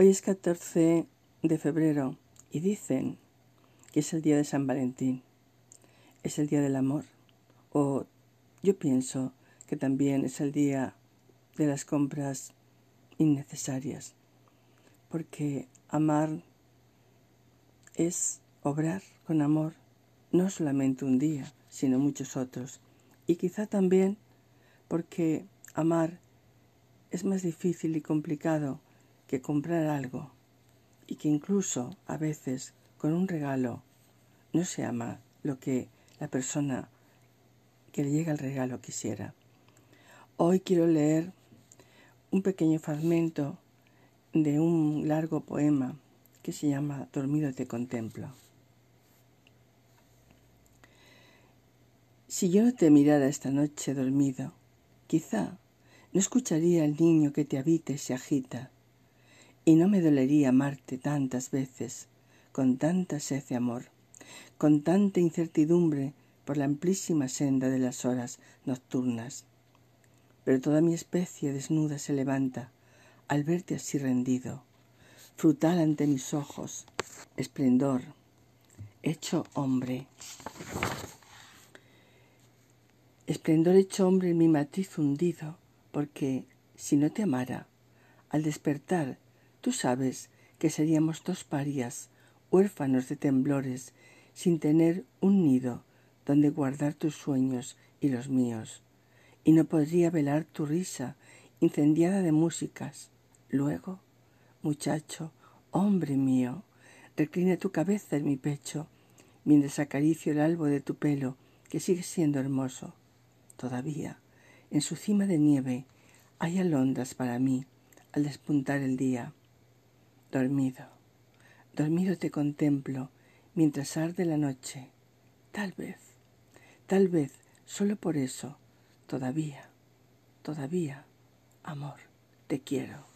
Hoy es 14 de febrero y dicen que es el día de San Valentín, es el día del amor, o yo pienso que también es el día de las compras innecesarias, porque amar es obrar con amor, no solamente un día, sino muchos otros, y quizá también porque amar es más difícil y complicado que comprar algo y que incluso a veces con un regalo no se ama lo que la persona que le llega el regalo quisiera. Hoy quiero leer un pequeño fragmento de un largo poema que se llama Dormido te contemplo. Si yo no te mirara esta noche dormido, quizá no escucharía al niño que te habita y se agita y no me dolería amarte tantas veces, con tanta sed de amor, con tanta incertidumbre por la amplísima senda de las horas nocturnas. Pero toda mi especie desnuda se levanta al verte así rendido, frutal ante mis ojos, esplendor, hecho hombre. Esplendor hecho hombre en mi matriz hundido, porque si no te amara, al despertar Tú sabes que seríamos dos parias, huérfanos de temblores, sin tener un nido donde guardar tus sueños y los míos, y no podría velar tu risa incendiada de músicas. Luego, muchacho, hombre mío, reclina tu cabeza en mi pecho, mientras acaricio el albo de tu pelo, que sigue siendo hermoso. Todavía, en su cima de nieve, hay alondras para mí al despuntar el día. Dormido, dormido te contemplo mientras arde la noche. Tal vez, tal vez, solo por eso, todavía, todavía, amor, te quiero.